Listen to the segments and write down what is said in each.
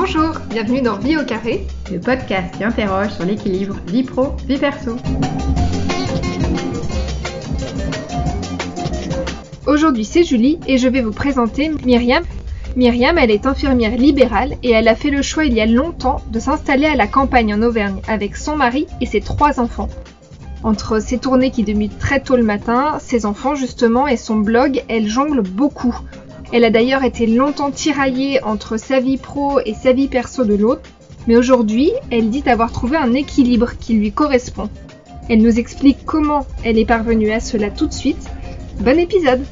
Bonjour, bienvenue dans Vie au carré, le podcast qui interroge sur l'équilibre vie pro, vie perso. Aujourd'hui c'est Julie et je vais vous présenter Myriam. Myriam, elle est infirmière libérale et elle a fait le choix il y a longtemps de s'installer à la campagne en Auvergne avec son mari et ses trois enfants. Entre ses tournées qui débutent très tôt le matin, ses enfants justement et son blog, elle jongle beaucoup. Elle a d'ailleurs été longtemps tiraillée entre sa vie pro et sa vie perso de l'autre, mais aujourd'hui, elle dit avoir trouvé un équilibre qui lui correspond. Elle nous explique comment elle est parvenue à cela tout de suite. Bon épisode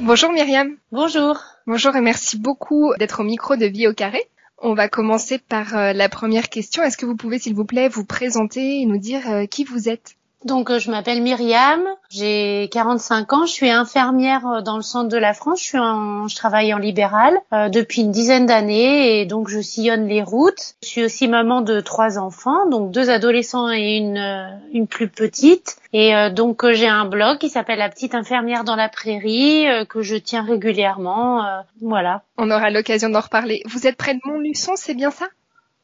Bonjour Myriam. Bonjour. Bonjour et merci beaucoup d'être au micro de Vie au carré. On va commencer par euh, la première question. Est-ce que vous pouvez s'il vous plaît vous présenter et nous dire euh, qui vous êtes? Donc euh, je m'appelle Myriam, j'ai 45 ans, je suis infirmière euh, dans le centre de la France, je, suis en, je travaille en libéral euh, depuis une dizaine d'années et donc je sillonne les routes. Je suis aussi maman de trois enfants, donc deux adolescents et une, une plus petite. Et donc j'ai un blog qui s'appelle La petite infirmière dans la prairie que je tiens régulièrement. voilà. On aura l'occasion d'en reparler. Vous êtes près de Montluçon, c'est bien ça?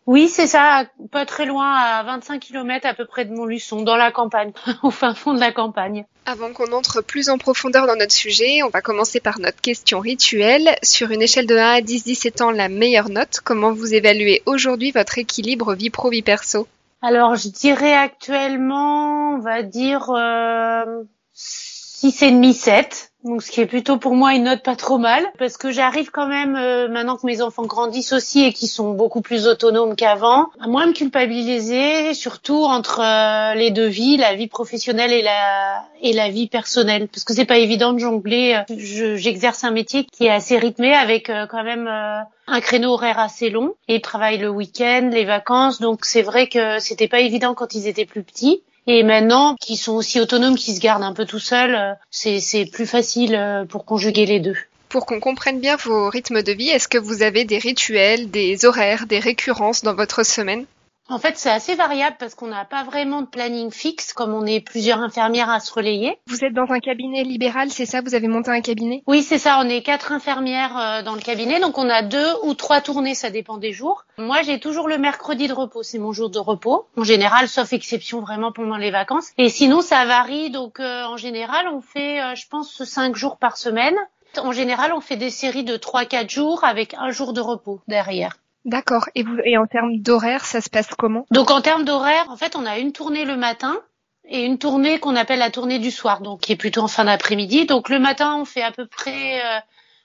Oui, c'est ça, pas très loin, à 25 km à peu près de Montluçon, dans la campagne, au fin fond de la campagne. Avant qu'on entre plus en profondeur dans notre sujet, on va commencer par notre question rituelle. Sur une échelle de 1 à 10, 17 ans, la meilleure note, comment vous évaluez aujourd'hui votre équilibre vie pro-vie perso? Alors, je dirais actuellement, on va dire euh, 6,5, 7 donc ce qui est plutôt pour moi une note pas trop mal parce que j'arrive quand même euh, maintenant que mes enfants grandissent aussi et qui sont beaucoup plus autonomes qu'avant à moins me culpabiliser surtout entre euh, les deux vies la vie professionnelle et la et la vie personnelle. Parce que c'est pas évident de jongler j'exerce un métier qui est assez rythmé avec euh, quand même un créneau horaire assez long et ils travaillent le week-end les vacances. Donc c'est vrai que c'était pas évident quand ils étaient plus petits et maintenant, qui sont aussi autonomes, qui se gardent un peu tout seuls, euh, c'est plus facile euh, pour conjuguer les deux. Pour qu'on comprenne bien vos rythmes de vie, est-ce que vous avez des rituels, des horaires, des récurrences dans votre semaine? En fait, c'est assez variable parce qu'on n'a pas vraiment de planning fixe, comme on est plusieurs infirmières à se relayer. Vous êtes dans un cabinet libéral, c'est ça? Vous avez monté un cabinet? Oui, c'est ça. On est quatre infirmières euh, dans le cabinet, donc on a deux ou trois tournées, ça dépend des jours. Moi, j'ai toujours le mercredi de repos, c'est mon jour de repos. En général, sauf exception vraiment pendant les vacances. Et sinon, ça varie. Donc, euh, en général, on fait, euh, je pense, cinq jours par semaine. En général, on fait des séries de trois, quatre jours avec un jour de repos derrière. D'accord. Et, vous, et en termes d'horaire, ça se passe comment? Donc en termes d'horaire, en fait, on a une tournée le matin et une tournée qu'on appelle la tournée du soir, donc qui est plutôt en fin d'après-midi. Donc le matin, on fait à peu près, euh,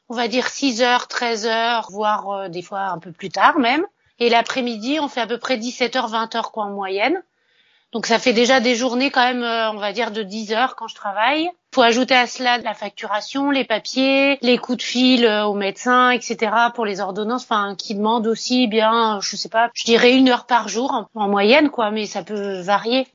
on va dire 6 heures, 13 heures, voire euh, des fois un peu plus tard même. Et l'après-midi, on fait à peu près 17 heures, 20 heures quoi en moyenne. Donc ça fait déjà des journées quand même, euh, on va dire de 10 heures quand je travaille. Faut ajouter à cela la facturation, les papiers, les coups de fil euh, au médecin, etc. pour les ordonnances, enfin qui demandent aussi bien, je sais pas, je dirais une heure par jour en, moyenne quoi, mais ça peut varier.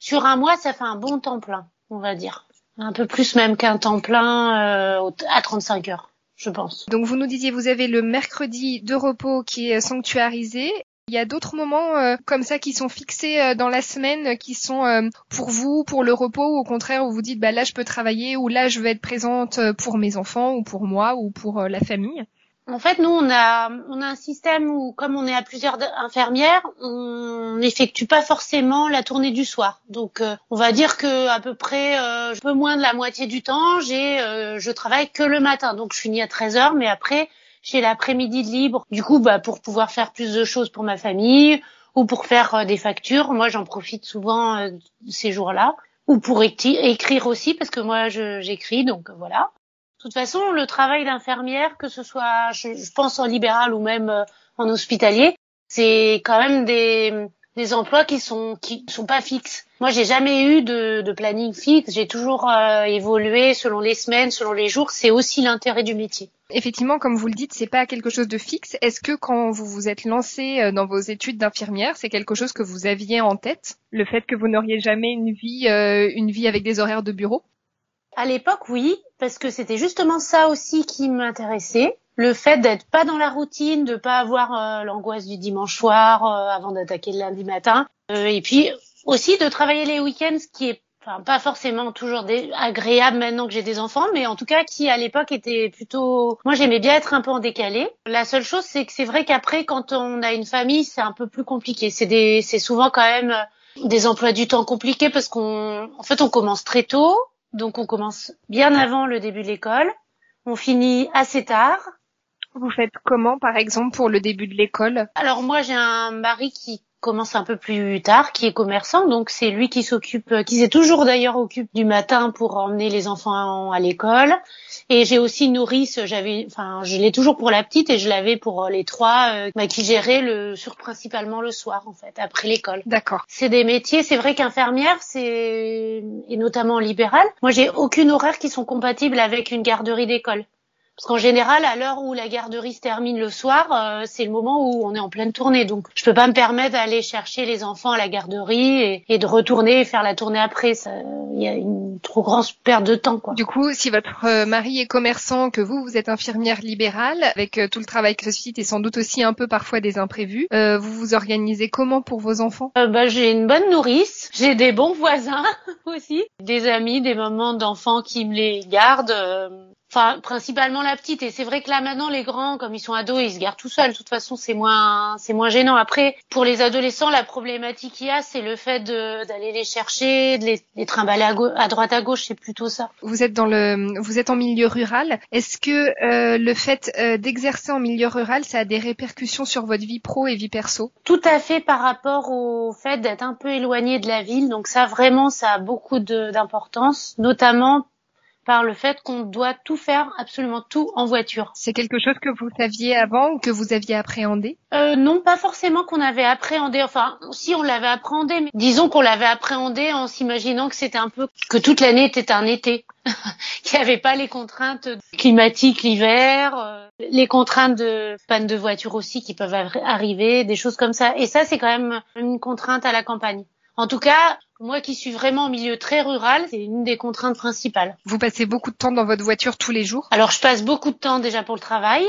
Sur un mois, ça fait un bon temps plein, on va dire, un peu plus même qu'un temps plein euh, à 35 heures je pense. Donc vous nous disiez vous avez le mercredi de repos qui est sanctuarisé il y a d'autres moments euh, comme ça qui sont fixés euh, dans la semaine, qui sont euh, pour vous, pour le repos, ou au contraire où vous dites bah là je peux travailler, ou là je veux être présente pour mes enfants, ou pour moi, ou pour la famille? En fait, nous on a on a un système où comme on est à plusieurs infirmières, on n'effectue pas forcément la tournée du soir. Donc on va dire que à peu près un peu moins de la moitié du temps, j'ai je travaille que le matin. Donc je finis à 13 heures, mais après j'ai l'après-midi libre. Du coup, bah, pour pouvoir faire plus de choses pour ma famille ou pour faire euh, des factures, moi j'en profite souvent euh, ces jours-là. Ou pour écrire aussi, parce que moi j'écris, donc euh, voilà. De toute façon, le travail d'infirmière, que ce soit, je, je, pense en libéral ou même en hospitalier, c'est quand même des, des emplois qui sont qui sont pas fixes. Moi, j'ai jamais eu de, de planning fixe. J'ai toujours évolué selon les semaines, selon les jours. C'est aussi l'intérêt du métier. Effectivement, comme vous le dites, c'est pas quelque chose de fixe. Est-ce que quand vous vous êtes lancé euh, dans vos études d'infirmière, c'est quelque chose que vous aviez en tête, le fait que vous n'auriez jamais une vie, euh, une vie avec des horaires de bureau? À l'époque, oui, parce que c'était justement ça aussi qui m'intéressait. Le fait d'être pas dans la routine, de pas avoir euh, l'angoisse du dimanche soir avant d'attaquer le lundi matin, et puis aussi de travailler les week-ends, ce qui est enfin pas forcément toujours agréable maintenant que j'ai des enfants, mais en tout cas qui à l'époque était plutôt. Moi j'aimais bien être un peu en décalé. La seule chose c'est que c'est vrai qu'après quand on a une famille c'est un peu plus compliqué. C'est des, c'est souvent quand même euh, des emplois du temps compliqués parce qu'on, en fait on commence très tôt, donc on commence bien avant le début de l'école, on finit assez tard. Vous faites comment, par exemple, pour le début de l'école? Alors moi, j'ai un mari qui commence un peu plus tard, qui est commerçant, donc c'est lui qui s'occupe, euh, qui s'est toujours d'ailleurs occupé du matin pour emmener les enfants à l'école. Et j'ai aussi nourrice, j'avais, enfin, je l'ai toujours pour la petite et je l'avais pour euh, les trois, euh, bah, qui gérait le, sur principalement le soir en fait, après l'école. D'accord. C'est des métiers, c'est vrai qu'infirmière, c'est et notamment libéral. Moi, j'ai aucune horaire qui sont compatibles avec une garderie d'école. Parce qu'en général, à l'heure où la garderie se termine le soir, euh, c'est le moment où on est en pleine tournée. Donc, je peux pas me permettre d'aller chercher les enfants à la garderie et, de retourner et faire la tournée après. Il y a une trop grande perte de temps, quoi. Du coup, si votre euh, mari est commerçant, que vous, vous êtes infirmière libérale, avec euh, tout le travail que ceci et sans doute aussi un peu parfois des imprévus, vous vous organisez comment pour vos enfants? Bah, J'ai une bonne nourrice, j'ai des bons voisins aussi, des amis, des mamans d'enfants qui me les gardent. Enfin, principalement la petite. Et c'est vrai que là maintenant, les grands, comme ils sont ados, ils se gardent tout seuls. De toute façon, c'est moins, c'est moins gênant. Après, pour les adolescents, la problématique qu'il y a, c'est le fait d'aller les chercher, de les, les trimballer à, à, droite à gauche. C'est plutôt ça. Vous êtes dans le, vous êtes en milieu rural. Est-ce que euh, le fait euh, d'exercer en milieu rural, ça a des répercussions sur votre vie pro et vie perso? Tout à fait par rapport au fait d'être un peu éloigné de la ville. Donc ça, vraiment, ça a beaucoup d'importance, notamment par le fait qu'on doit tout faire, absolument tout en voiture. C'est quelque chose que vous saviez avant ou que vous aviez appréhendé? Euh, Non, pas forcément qu'on avait appréhendé. Enfin, si on l'avait appréhendé, mais disons qu'on l'avait appréhendé en s'imaginant que c'était un peu que toute l'année était un été, qu'il n'y avait pas les contraintes climatiques l'hiver, euh, les contraintes de panne de voiture aussi qui peuvent arriver, des choses comme ça. Et ça, c'est quand même une contrainte à la campagne. En tout cas, moi qui suis vraiment en milieu très rural, c'est une des contraintes principales. Vous passez beaucoup de temps dans votre voiture tous les jours? Alors je passe beaucoup de temps déjà pour le travail.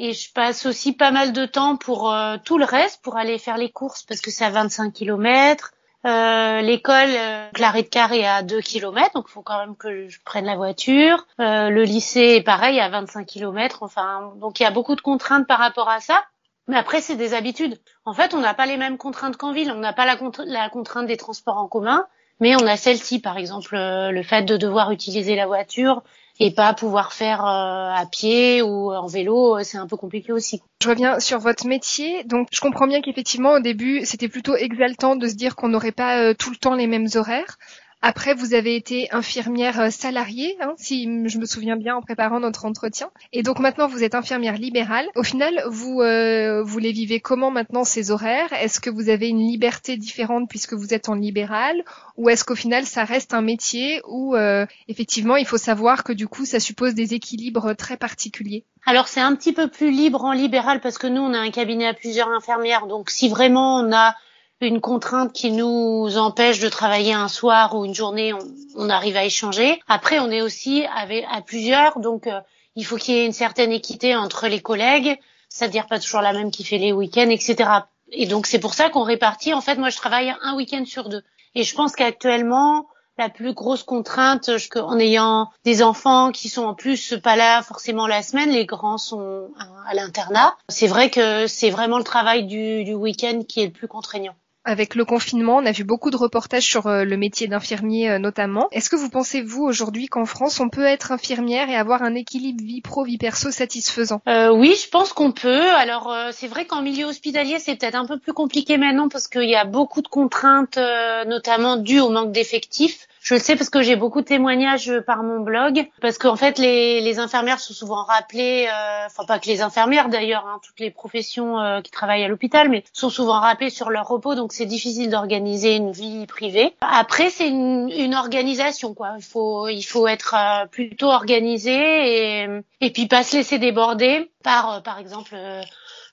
Et je passe aussi pas mal de temps pour euh, tout le reste, pour aller faire les courses parce que c'est à 25 km. Euh, l'école, euh, Claré de Carré à 2 km, donc il faut quand même que je prenne la voiture. Euh, le lycée est pareil à 25 km, enfin donc il y a beaucoup de contraintes par rapport à ça. Mais après, c'est des habitudes. En fait, on n'a pas les mêmes contraintes qu'en ville. On n'a pas la, contrainte des transports en commun, mais on a celle-ci, par exemple, euh, le fait de devoir utiliser la voiture et pas pouvoir faire euh, à pied ou en vélo, euh, c'est un peu compliqué aussi. Je reviens sur votre métier. Donc, je comprends bien qu'effectivement, au début, c'était plutôt exaltant de se dire qu'on n'aurait pas tout le temps les mêmes horaires. Après, vous avez été infirmière euh, salariée, hein, si je me souviens bien en préparant notre entretien. Et donc maintenant, vous êtes infirmière libérale. Au final, vous euh, vous les vivez comment maintenant ces horaires? Est-ce que vous avez une liberté différente puisque vous êtes en libéral, ou est-ce qu'au final, ça reste un métier où euh, effectivement, il faut savoir que du coup, ça suppose des équilibres très particuliers? Alors c'est un petit peu plus libre en libéral parce que nous on a un cabinet à plusieurs infirmières donc si vraiment on a une contrainte qui nous empêche de travailler un soir ou une journée, on, arrive à échanger. Après, on est aussi avec, à plusieurs, donc euh, il faut qu'il y ait une certaine équité entre les collègues, c'est-à-dire pas toujours la même qui fait les week-ends, etc. Et donc c'est pour ça qu'on répartit. En fait, moi, je travaille un week-end sur deux. Et je pense qu'actuellement, la plus grosse contrainte, en ayant des enfants qui sont en plus pas là forcément la semaine, les grands sont à, l'internat. C'est vrai que c'est vraiment le travail du, du week-end qui est le plus contraignant avec le confinement, on a vu beaucoup de reportages sur euh, le métier d'infirmier euh, notamment. Est-ce que vous pensez, vous, aujourd'hui, qu'en France, on peut être infirmière et avoir un équilibre vie pro, vie perso satisfaisant? Euh, Oui, je pense qu'on peut. Alors, c'est vrai qu'en milieu hospitalier, c'est peut-être un peu plus compliqué maintenant parce qu'il y a beaucoup de contraintes, notamment dues au manque d'effectifs. Je le sais parce que j'ai beaucoup de témoignages par mon blog, parce qu'en fait les, les, infirmières sont souvent rappelées, euh, enfin pas que les infirmières d'ailleurs, hein, toutes les professions euh, qui travaillent à l'hôpital, mais sont souvent rappelées sur leur repos, donc c'est difficile d'organiser une vie privée. Après c'est une, une, organisation quoi, il faut il faut être euh, plutôt organisé et et puis pas se laisser déborder par par exemple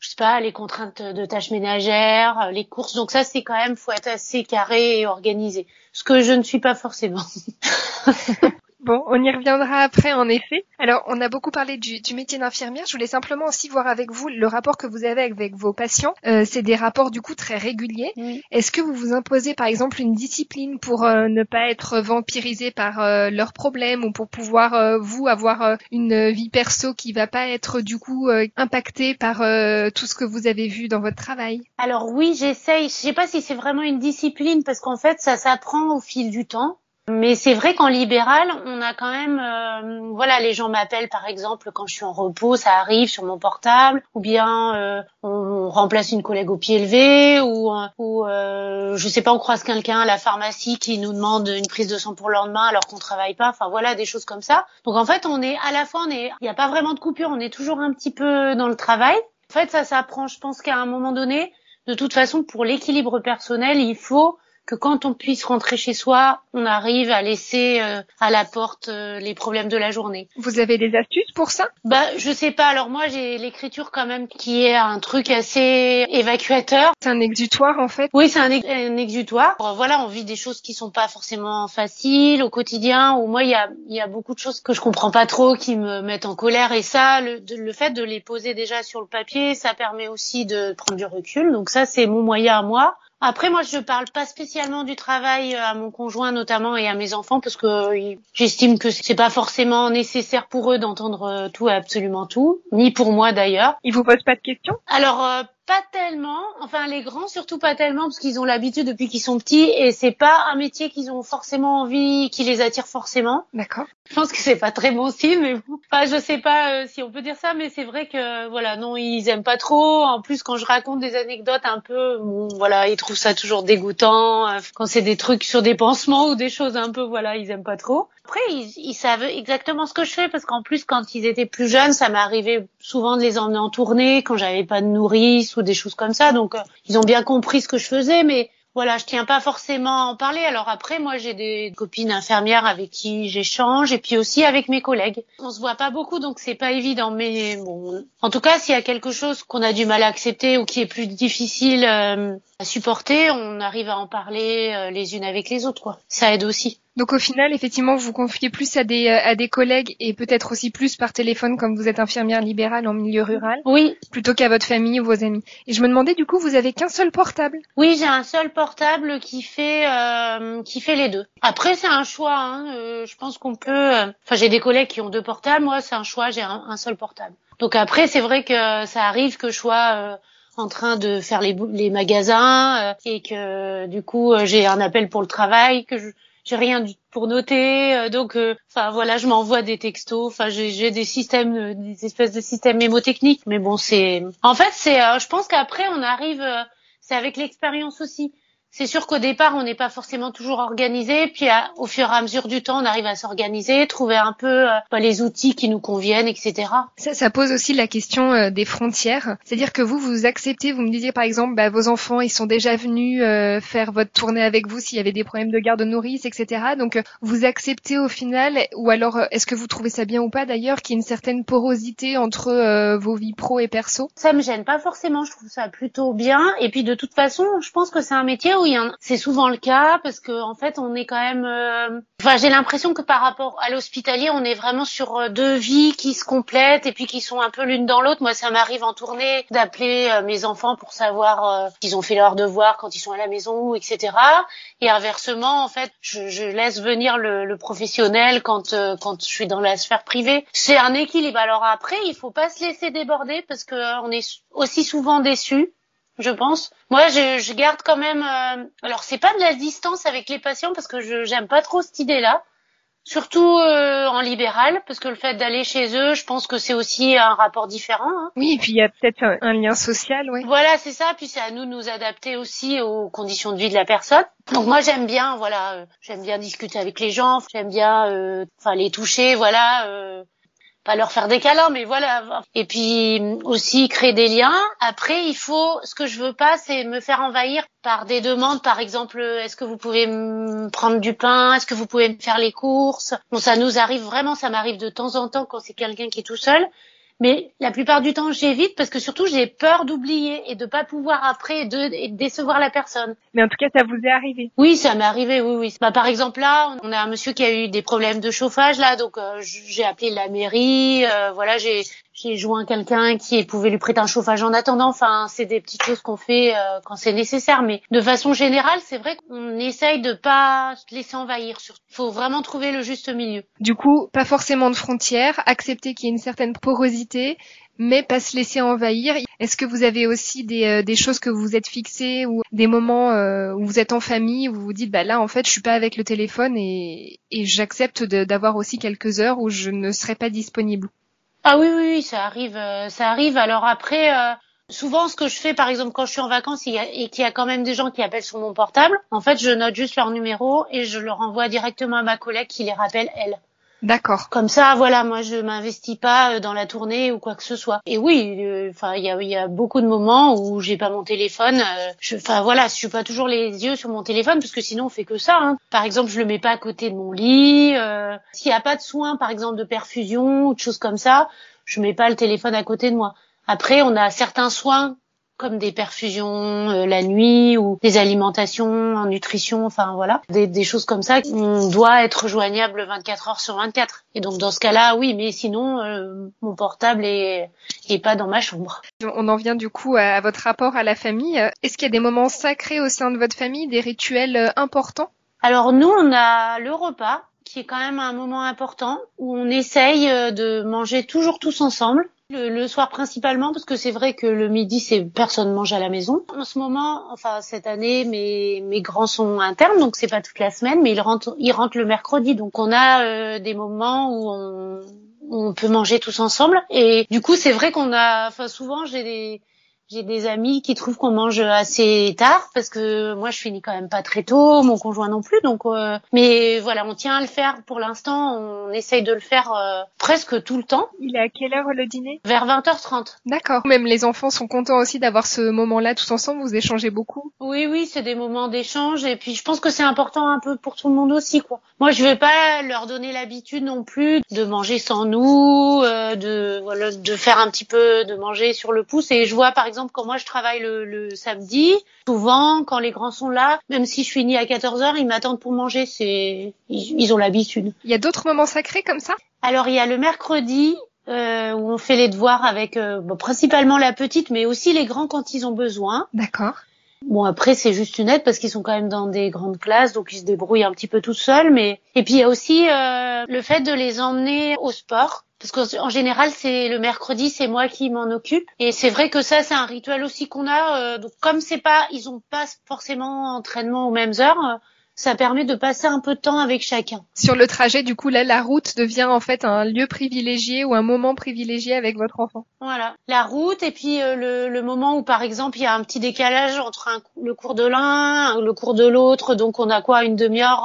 je sais pas, les contraintes de tâches ménagères, les courses. Donc ça, c'est quand même, faut être assez carré et organisé. Ce que je ne suis pas forcément. Bon, on y reviendra après en effet. Alors, on a beaucoup parlé du, métier d'infirmière. Je voulais simplement aussi voir avec vous le rapport que vous avez avec vos patients. Euh, c'est des rapports du coup très réguliers. Est-ce que vous vous imposez par exemple une discipline pour euh, ne pas être vampirisé par euh, leurs problèmes ou pour pouvoir vous avoir une vie perso qui va pas être du coup impactée par tout ce que vous avez vu dans votre travail? Alors oui, j'essaye. Je sais pas si c'est vraiment une discipline parce qu'en fait ça s'apprend au fil du temps. Mais c'est vrai qu'en libéral, on a quand même, euh, voilà, les gens m'appellent par exemple quand je suis en repos, ça arrive sur mon portable, ou bien euh, on, remplace une collègue au pied levé, ou, ou euh, je sais pas, on croise quelqu'un à la pharmacie qui nous demande une prise de sang pour le lendemain alors qu'on travaille pas. Enfin voilà, des choses comme ça. Donc en fait, on est à la fois, on est, il n'y a pas vraiment de coupure, on est toujours un petit peu dans le travail. En fait, ça s'apprend. Je pense qu'à un moment donné, de toute façon, pour l'équilibre personnel, il faut que quand on puisse rentrer chez soi, on arrive à laisser euh, à la porte euh, les problèmes de la journée. Vous avez des astuces pour ça? Bah, je sais pas. Alors moi, j'ai l'écriture quand même qui est un truc assez évacuateur. C'est un exutoire en fait? Oui, c'est un, exutoire. Voilà, on vit des choses qui sont pas forcément faciles au quotidien. Ou moi, il y a, y a beaucoup de choses que je comprends pas trop, qui me mettent en colère. Et ça, le, le fait de les poser déjà sur le papier, ça permet aussi de prendre du recul. Donc ça, c'est mon moyen à moi. Après, moi, je parle pas spécialement du travail euh, à mon conjoint notamment et à mes enfants parce que euh, j'estime que c'est pas forcément nécessaire pour eux d'entendre euh, tout et absolument tout, ni pour moi d'ailleurs. Ils vous posent pas de questions? Alors, pas tellement, enfin les grands surtout pas tellement parce qu'ils ont l'habitude depuis qu'ils sont petits et c'est pas un métier qu'ils ont forcément envie, qui les attire forcément. D'accord. Je pense que c'est pas très bon signe, mais bon. enfin je sais pas euh, si on peut dire ça, mais c'est vrai que voilà non ils aiment pas trop. En plus quand je raconte des anecdotes un peu, bon, voilà ils trouvent ça toujours dégoûtant. Euh, quand c'est des trucs sur des pansements ou des choses un peu voilà ils aiment pas trop. Après, ils, ils, savent exactement ce que je fais parce qu'en plus, quand ils étaient plus jeunes, ça m'arrivait souvent de les emmener en tournée quand j'avais pas de nourrice ou des choses comme ça. Donc, euh, ils ont bien compris ce que je faisais, mais voilà, je tiens pas forcément à en parler. Alors après, moi, j'ai des copines infirmières avec qui j'échange et puis aussi avec mes collègues. On se voit pas beaucoup, donc c'est pas évident. Mais bon, en tout cas, s'il y a quelque chose qu'on a du mal à accepter ou qui est plus difficile euh, à supporter, on arrive à en parler euh, les unes avec les autres, quoi. Ça aide aussi. Donc au final, effectivement, vous confiez plus à des, euh, à des collègues et peut-être aussi plus par téléphone comme vous êtes infirmière libérale en milieu rural. Oui. Plutôt qu'à votre famille ou vos amis. Et je me demandais du coup, vous avez qu'un seul portable? Oui, j'ai un seul portable qui fait euh, qui fait les deux. Après, c'est un choix. Hein. Euh, je pense qu'on peut. Enfin, j'ai des collègues qui ont deux portables. Moi, c'est un choix. J'ai un, seul portable. Donc après, c'est vrai que ça arrive que je sois en train de faire les, les magasins et que du coup j'ai un appel pour le travail que je, j'ai rien pour noter, euh, donc euh, enfin voilà, je m'envoie des textos, enfin j'ai des systèmes, euh, des espèces de systèmes mémotechniques, mais bon c'est, en fait c'est, je pense qu'après on arrive, c'est avec l'expérience aussi c'est sûr qu'au départ, on n'est pas forcément toujours organisé, puis au fur et à mesure du temps, on arrive à s'organiser, trouver un peu euh, bah, les outils qui nous conviennent, etc. Ça, ça pose aussi la question euh, des frontières. C'est-à-dire que vous, vous acceptez, vous me disiez par exemple, bah, vos enfants, ils sont déjà venus euh, faire votre tournée avec vous s'il y avait des problèmes de garde nourrice, etc. Donc, vous acceptez au final, ou alors, est-ce que vous trouvez ça bien ou pas d'ailleurs, qu'il y ait une certaine porosité entre vos vies pro et perso? Ça me gêne pas forcément, je trouve ça plutôt bien. Et puis de toute façon, je pense que c'est un métier où c'est souvent le cas parce que en fait, on est quand même. Euh, enfin, j'ai l'impression que par rapport à l'hospitalier, on est vraiment sur euh, deux vies qui se complètent et puis qui sont un peu l'une dans l'autre. Moi, ça m'arrive en tournée d'appeler euh, mes enfants pour savoir qu'ils ont fait leur devoir quand ils sont à la maison, etc. Et inversement, en fait, je, je laisse venir le, le professionnel quand quand je suis dans la sphère privée. C'est un équilibre. Alors après, il faut pas se laisser déborder parce que on est aussi souvent déçu je pense. Moi, je, je garde quand même. Euh... Alors, c'est pas de la distance avec les patients parce que je j'aime pas trop cette idée-là. Surtout euh, en libéral, parce que le fait d'aller chez eux, je pense que c'est aussi un rapport différent. Hein. Oui, et puis il y a peut-être un, lien social, oui. Voilà, c'est ça. Puis c'est à nous de nous adapter aussi aux conditions de vie de la personne. Donc moi j'aime bien, voilà, euh, j'aime bien discuter avec les gens, j'aime bien, euh, enfin les toucher, voilà. Pas leur faire des câlins, mais voilà. Et puis aussi créer des liens. Après, il faut, ce que je veux pas, c'est me faire envahir par des demandes. Par exemple, est-ce que vous pouvez me prendre du pain? Est-ce que vous pouvez me faire les courses? Bon, ça nous arrive vraiment, ça m'arrive de temps en temps quand c'est quelqu'un qui est tout seul. Mais la plupart du temps, j'évite parce que surtout, j'ai peur d'oublier et de pas pouvoir après de, décevoir la personne. Mais en tout cas, ça vous est arrivé Oui, ça m'est arrivé, oui, oui. Bah, par exemple, là, on a un monsieur qui a eu des problèmes de chauffage, là, donc euh, j'ai appelé la mairie, euh, voilà, j'ai j'ai joint quelqu'un qui pouvait lui prêter un chauffage en attendant. Enfin, c'est des petites choses qu'on fait euh, quand c'est nécessaire. Mais de façon générale, c'est vrai qu'on essaye de pas se laisser envahir. Il faut vraiment trouver le juste milieu. Du coup, pas forcément de frontières, accepter qu'il y ait une certaine porosité, mais pas se laisser envahir. Est-ce que vous avez aussi des, euh, choses que vous vous êtes fixées ou des moments euh, où vous êtes en famille où vous vous dites bah là en fait je suis pas avec le téléphone et j'accepte d'avoir aussi quelques heures où je ne serai pas disponible? Ah oui, oui, oui, ça arrive, euh, ça arrive. Alors après, euh, souvent, ce que je fais, par exemple, quand je suis en vacances et qu'il y a quand même des gens qui appellent sur mon portable, en fait, je note juste leur numéro et je leur envoie directement à ma collègue qui les rappelle elle. D'accord. Comme ça, voilà, moi je m'investis pas euh, dans la tournée ou quoi que ce soit. Et oui, euh, enfin, il y a, y a, beaucoup de moments où j'ai pas mon téléphone. Euh, enfin voilà, je suis pas toujours les yeux sur mon téléphone parce que sinon on fait que ça. Hein. Par exemple, je le mets pas à côté de mon lit. Euh, S'il y a pas de soins, par exemple de perfusion ou de choses comme ça, je mets pas le téléphone à côté de moi. Après, on a certains soins comme des perfusions euh, la nuit ou des alimentations en nutrition, enfin voilà, des, des, choses comme ça. On doit être joignable 24 heures sur 24. Et donc dans ce cas-là, oui, mais sinon euh, mon portable est, est pas dans ma chambre. On en vient du coup à votre rapport à la famille. Est-ce qu'il y a des moments sacrés au sein de votre famille, des rituels euh, importants? Alors nous, on a le repas qui est quand même un moment important où on essaye de manger toujours tous ensemble le, soir principalement parce que c'est vrai que le midi c'est personne mange à la maison. En ce moment, enfin cette année, mes mes grands sont internes donc c'est pas toute la semaine, mais ils rentrent ils rentrent le mercredi donc on a euh, des moments où on on peut manger tous ensemble et du coup c'est vrai qu'on a enfin souvent j'ai des j'ai des amis qui trouvent qu'on mange assez tard parce que moi je finis quand même pas très tôt, mon conjoint non plus. Donc, euh, mais voilà, on tient à le faire pour l'instant. On essaye de le faire euh, presque tout le temps. Il est à quelle heure le dîner? Vers 20h30. D'accord. Même les enfants sont contents aussi d'avoir ce moment-là tous ensemble. Vous échangez beaucoup? Oui, oui, c'est des moments d'échange et puis je pense que c'est important un peu pour tout le monde aussi, quoi. Moi, je vais pas leur donner l'habitude non plus de manger sans nous, euh, de voilà, de faire un petit peu de manger sur le pouce. Et je vois par exemple exemple, quand moi je travaille le, samedi, souvent quand les grands sont là, même si je finis à 14 heures, ils m'attendent pour manger. C'est ils, ont l'habitude. Il y a d'autres moments sacrés comme ça? Alors il y a le mercredi euh, où on fait les devoirs avec euh, principalement la petite, mais aussi les grands quand ils ont besoin. D'accord. Bon après c'est juste une aide parce qu'ils sont quand même dans des grandes classes donc ils se débrouillent un petit peu tout seuls mais et puis il y a aussi euh, le fait de les emmener au sport parce qu'en général, c'est le mercredi, c'est moi qui m'en occupe. Et c'est vrai que ça, c'est un rituel aussi qu'on a. Euh, donc comme c'est pas, ils ont pas forcément entraînement aux mêmes heures. Euh, ça permet de passer un peu de temps avec chacun. Sur le trajet, du coup, là, la route devient en fait un lieu privilégié ou un moment privilégié avec votre enfant. Voilà, la route et puis euh, le, le, moment où, par exemple, il y a un petit décalage entre le cours de l'un, le cours de l'autre, donc on a quoi, une demi-heure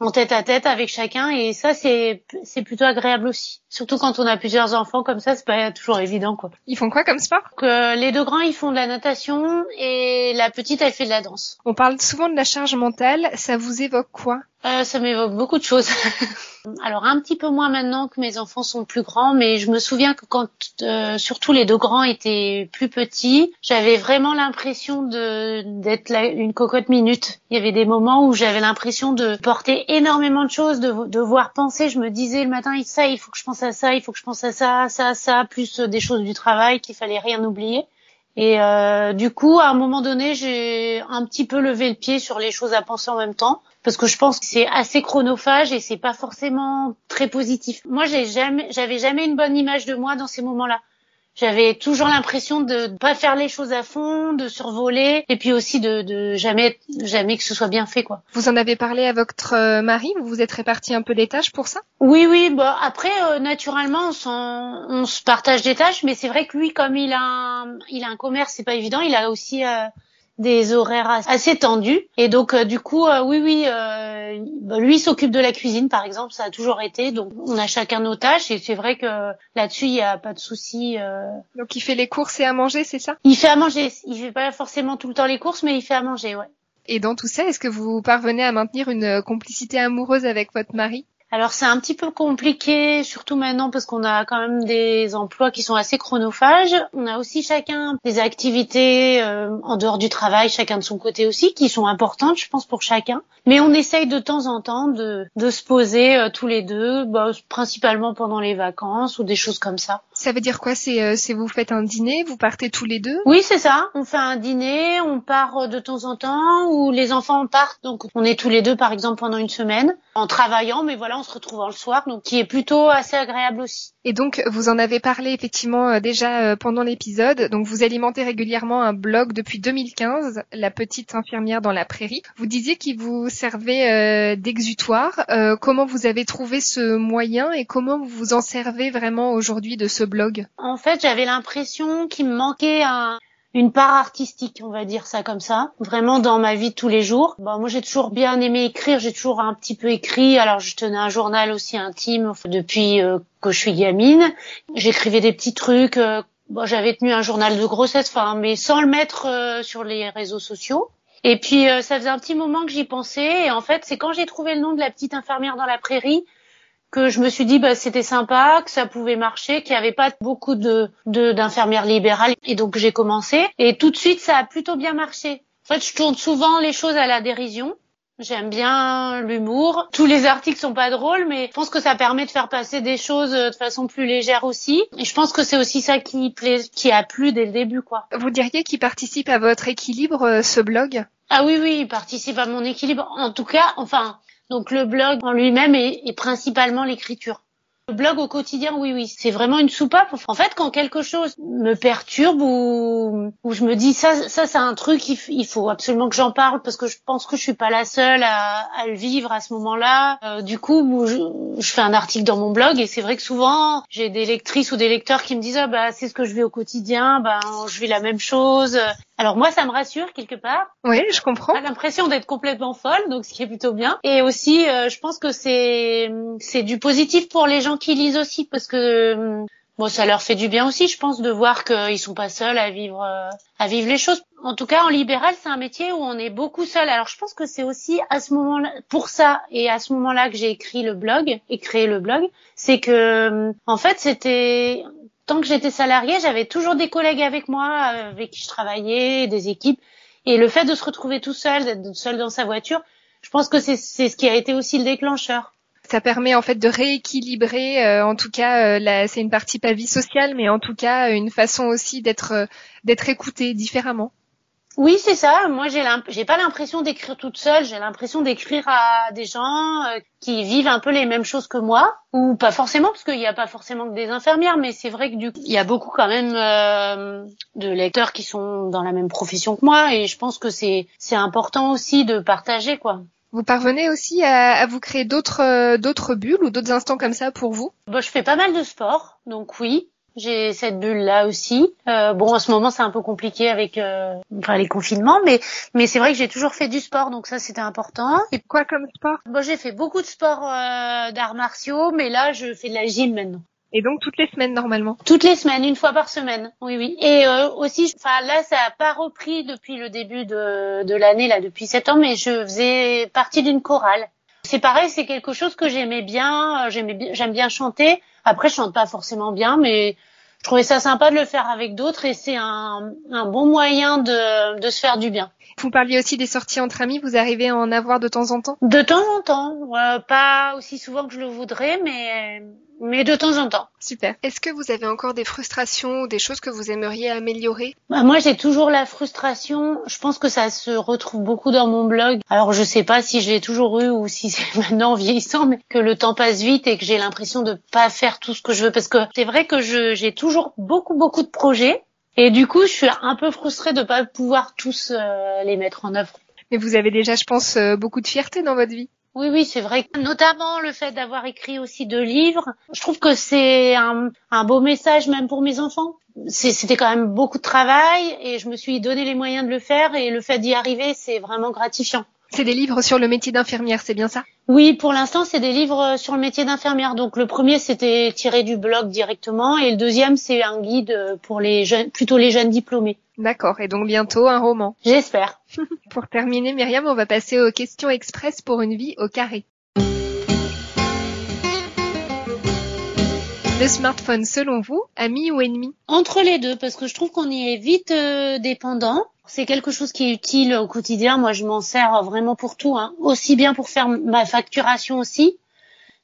en tête à tête avec chacun et ça c'est c'est plutôt agréable aussi. Surtout quand on a plusieurs enfants comme ça, c'est pas toujours évident quoi. Ils font quoi comme sport? Que Les deux grands ils font de la natation et la petite elle fait de la danse. On parle souvent de la charge mentale, ça vous évoque quoi? Euh, Ça m'évoque beaucoup de choses. Alors un petit peu moins maintenant que mes enfants sont plus grands, mais je me souviens que quand euh, surtout les deux grands étaient plus petits, j'avais vraiment l'impression de d'être une cocotte minute. Il y avait des moments où j'avais l'impression de porter énormément de choses, de devoir penser. Je me disais le matin, ça, il faut que je pense à ça, il faut que je pense à ça, ça, ça, plus des choses du travail qu'il fallait rien oublier. Et euh, du coup, à un moment donné, j'ai un petit peu levé le pied sur les choses à penser en même temps parce que je pense que c'est assez chronophage et c'est pas forcément très positif. Moi, j'ai jamais, j'avais jamais une bonne image de moi dans ces moments-là. J'avais toujours l'impression de ne pas faire les choses à fond, de survoler, et puis aussi de, de jamais, jamais que ce soit bien fait, quoi. Vous en avez parlé à votre euh, mari Vous vous êtes réparti un peu les tâches pour ça? Oui, oui. Bah après, euh, naturellement, on, on, se partage des tâches, mais c'est vrai que lui, comme il a, un, il a un commerce, c'est pas évident. Il a aussi euh, des horaires assez tendus. Et donc, euh, du coup, euh, oui, oui, euh, bah, lui s'occupe de la cuisine, par exemple, ça a toujours été. Donc, on a chacun nos tâches. Et c'est vrai que là-dessus, il n'y a pas de souci. Donc, il fait les courses et à manger, c'est ça? Il fait à manger. Il fait pas forcément tout le temps les courses, mais il fait à manger, ouais. Et dans tout ça, est-ce que vous parvenez à maintenir une complicité amoureuse avec votre mari? Alors c'est un petit peu compliqué, surtout maintenant parce qu'on a quand même des emplois qui sont assez chronophages. On a aussi chacun des activités euh, en dehors du travail, chacun de son côté aussi, qui sont importantes, je pense, pour chacun. Mais on essaye de temps en temps de, de se poser euh, tous les deux, bah, principalement pendant les vacances ou des choses comme ça. Ça veut dire quoi? C'est euh, vous faites un dîner, vous partez tous les deux? Oui, c'est ça. On fait un dîner, on part de temps en temps, ou les enfants partent. Donc on est tous les deux, par exemple, pendant une semaine en travaillant, mais voilà, on se retrouve le soir, donc qui est plutôt assez agréable aussi. Et donc, vous en avez parlé effectivement euh, déjà euh, pendant l'épisode. Donc, vous alimentez régulièrement un blog depuis 2015, La petite infirmière dans la prairie. Vous disiez qu'il vous servait euh, d'exutoire. comment vous avez trouvé ce moyen et comment vous vous en servez vraiment aujourd'hui de ce blog? En fait, j'avais l'impression qu'il me manquait un, une part artistique, on va dire ça comme ça, vraiment dans ma vie de tous les jours. Bon, moi, j'ai toujours bien aimé écrire, j'ai toujours un petit peu écrit. Alors, je tenais un journal aussi intime depuis euh, que je suis gamine. J'écrivais des petits trucs. Euh, bon, j'avais tenu un journal de grossesse, enfin, mais sans le mettre euh, sur les réseaux sociaux. Et puis, ça faisait un petit moment que j'y pensais. Et en fait, c'est quand j'ai trouvé le nom de la petite infirmière dans la prairie que je me suis dit bah c'était sympa, que ça pouvait marcher, qu'il n'y avait pas beaucoup de d'infirmières libérales et donc j'ai commencé et tout de suite ça a plutôt bien marché. En fait, je tourne souvent les choses à la dérision. J'aime bien l'humour. Tous les articles sont pas drôles, mais je pense que ça permet de faire passer des choses de façon plus légère aussi. Et je pense que c'est aussi ça qui plaît, qui a plu dès le début, quoi. Vous diriez qu'il participe à votre équilibre, euh, ce blog? Ah oui, oui, il participe à mon équilibre. En tout cas, enfin, donc le blog en lui-même est, principalement l'écriture. Le blog au quotidien, oui, oui, c'est vraiment une soupape. En fait, quand quelque chose me perturbe ou, ou je me dis ça, ça, c'est un truc, il, faut absolument que j'en parle parce que je pense que je suis pas la seule à, à le vivre à ce moment-là. Euh, du coup, je, je, fais un article dans mon blog et c'est vrai que souvent j'ai des lectrices ou des lecteurs qui me disent ah bah c'est ce que je vis au quotidien, ben je vis la même chose. Alors moi, ça me rassure quelque part. Oui, je comprends. J'ai l'impression d'être complètement folle, donc ce qui est plutôt bien. Et aussi, euh, je pense que c'est c'est du positif pour les gens qui lisent aussi, parce que euh, bon, ça leur fait du bien aussi, je pense, de voir qu'ils sont pas seuls à vivre euh, à vivre les choses. En tout cas, en libéral, c'est un métier où on est beaucoup seul. Alors, je pense que c'est aussi à ce moment-là, pour ça et à ce moment-là que j'ai écrit le blog et créé le blog, c'est que en fait, c'était tant que j'étais salariée, j'avais toujours des collègues avec moi, euh, avec qui je travaillais, des équipes. Et le fait de se retrouver tout seul, d'être seul dans sa voiture, je pense que c'est ce qui a été aussi le déclencheur. Ça permet en fait de rééquilibrer, euh, en tout cas, euh, c'est une partie pas vie sociale, mais en tout cas une façon aussi d'être d'être écouté différemment. Oui, c'est ça. Moi, j'ai j'ai pas l'impression d'écrire toute seule. J'ai l'impression d'écrire à des gens euh, qui vivent un peu les mêmes choses que moi, ou pas forcément, parce qu'il n'y a pas forcément que des infirmières, mais c'est vrai que du coup, il y a beaucoup quand même euh, de lecteurs qui sont dans la même profession que moi, et je pense que c'est c'est important aussi de partager, quoi. Vous parvenez aussi à, à vous créer d'autres euh, d'autres bulles ou d'autres instants comme ça pour vous? Bon, je fais pas mal de sport, donc oui. J'ai cette bulle là aussi. Euh, bon, en ce moment c'est un peu compliqué avec euh, enfin, les confinements, mais mais c'est vrai que j'ai toujours fait du sport, donc ça c'était important. Et quoi comme sport? Bon, j'ai fait beaucoup de sport euh, d'arts martiaux, mais là je fais de la gym maintenant. Et donc toutes les semaines normalement? Toutes les semaines, une fois par semaine. Oui, oui. Et euh, aussi, enfin là, ça a pas repris depuis le début de, de l'année, là, depuis sept ans, mais je faisais partie d'une chorale. C'est pareil, c'est quelque chose que j'aimais bien. Euh, j'aimais bien, j'aime bien chanter. Après, je chante pas forcément bien, mais je trouvais ça sympa de le faire avec d'autres et c'est un, un, bon moyen de, de se faire du bien. Vous parliez aussi des sorties entre amis, vous arrivez à en avoir de temps en temps? De temps en temps, pas aussi souvent que je le voudrais, mais mais de temps en temps. Super. Est-ce que vous avez encore des frustrations ou des choses que vous aimeriez améliorer? Bah, Moi, j'ai toujours la frustration. Je pense que ça se retrouve beaucoup dans mon blog. Alors, je sais pas si je l'ai toujours eu ou si c'est maintenant vieillissant, mais que le temps passe vite et que j'ai l'impression de pas faire tout ce que je veux. Parce que c'est vrai que j'ai toujours beaucoup, beaucoup de projets. Et du coup, je suis un peu frustrée de pas pouvoir tous euh, les mettre en œuvre. Mais vous avez déjà, je pense, euh, beaucoup de fierté dans votre vie. Oui, oui, c'est vrai. Notamment le fait d'avoir écrit aussi deux livres. Je trouve que c'est un, beau message même pour mes enfants. C'était quand même beaucoup de travail et je me suis donné les moyens de le faire et le fait d'y arriver, c'est vraiment gratifiant. C'est des livres sur le métier d'infirmière, c'est bien ça? Oui, pour l'instant, c'est des livres sur le métier d'infirmière. Donc le premier, c'était tiré du blog directement, et le deuxième, c'est un guide pour les jeunes, plutôt les jeunes diplômés. D'accord, et donc bientôt un roman. J'espère. pour terminer, Myriam, on va passer aux questions express pour une vie au carré. Le smartphone, selon vous, ami ou ennemi Entre les deux, parce que je trouve qu'on y est vite euh, dépendant. C'est quelque chose qui est utile au quotidien. Moi, je m'en sers vraiment pour tout, hein. aussi bien pour faire ma facturation aussi,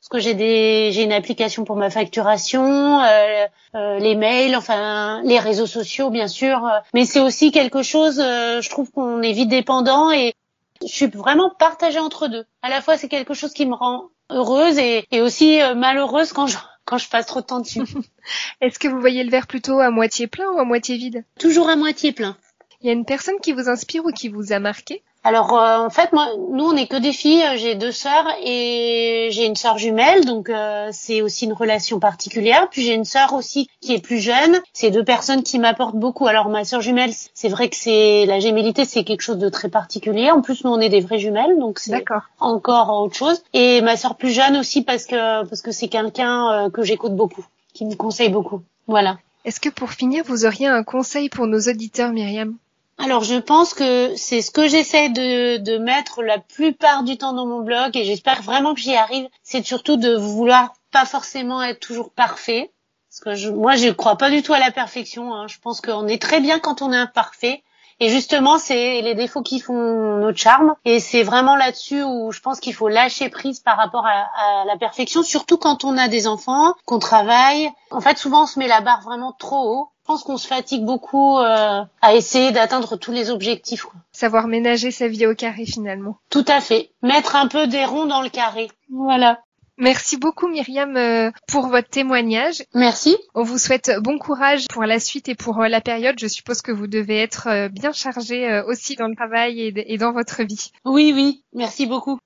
parce que j'ai une application pour ma facturation, euh, euh, les mails, enfin les réseaux sociaux bien sûr, mais c'est aussi quelque chose. Euh, je trouve qu'on est vite dépendant et je suis vraiment partagée entre deux. À la fois c'est quelque chose qui me rend heureuse et, et aussi euh, malheureuse quand je quand je passe trop de temps dessus. Est-ce que vous voyez le verre plutôt à moitié plein ou à moitié vide? Toujours à moitié plein. Il y a une personne qui vous inspire ou qui vous a marqué? Alors euh, en fait moi nous on est que des filles, j'ai deux sœurs et j'ai une sœur jumelle donc euh, c'est aussi une relation particulière. Puis j'ai une sœur aussi qui est plus jeune. C'est deux personnes qui m'apportent beaucoup. Alors ma sœur jumelle, c'est vrai que c'est la gémellité, c'est quelque chose de très particulier. En plus nous on est des vraies jumelles donc c'est encore autre chose. Et ma sœur plus jeune aussi parce que parce que c'est quelqu'un euh, que j'écoute beaucoup, qui me conseille beaucoup. Voilà. Est-ce que pour finir, vous auriez un conseil pour nos auditeurs, Myriam? Alors je pense que c'est ce que j'essaie de, de mettre la plupart du temps dans mon blog et j'espère vraiment que j'y arrive. C'est surtout de vouloir pas forcément être toujours parfait. Parce que je, moi je crois pas du tout à la perfection. Hein. Je pense qu'on est très bien quand on est imparfait. Et justement, c'est les défauts qui font notre charme. Et c'est vraiment là-dessus où je pense qu'il faut lâcher prise par rapport à, à, la perfection, surtout quand on a des enfants, qu'on travaille. En fait, souvent, on se met la barre vraiment trop haut. Je pense qu'on se fatigue beaucoup euh, à essayer d'atteindre tous les objectifs. Quoi. Savoir ménager sa vie au carré finalement. Tout à fait. Mettre un peu des ronds dans le carré. Voilà. Merci beaucoup Myriam euh, pour votre témoignage. Merci. On vous souhaite bon courage pour la suite et pour euh, la période. Je suppose que vous devez être bien chargé aussi dans le travail et dans votre vie. Oui, oui. Merci beaucoup.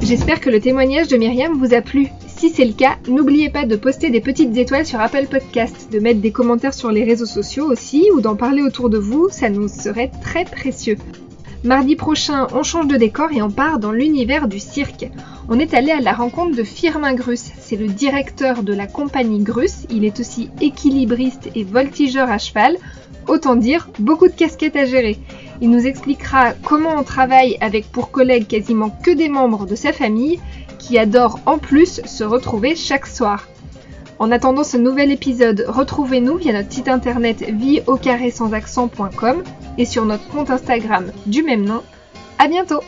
J'espère que le témoignage de Myriam vous a plu. Si c'est le cas, n'oubliez pas de poster des petites étoiles sur Apple Podcast, de mettre des commentaires sur les réseaux sociaux aussi, ou d'en parler autour de vous, ça nous serait très précieux. Mardi prochain, on change de décor et on part dans l'univers du cirque. On est allé à la rencontre de Firmin Grus. C'est le directeur de la compagnie Grus. Il est aussi équilibriste et voltigeur à cheval. Autant dire, beaucoup de casquettes à gérer. Il nous expliquera comment on travaille avec pour collègues quasiment que des membres de sa famille qui adore en plus se retrouver chaque soir. En attendant ce nouvel épisode, retrouvez-nous via notre site internet vie au carré sans accent.com et sur notre compte Instagram du même nom. À bientôt!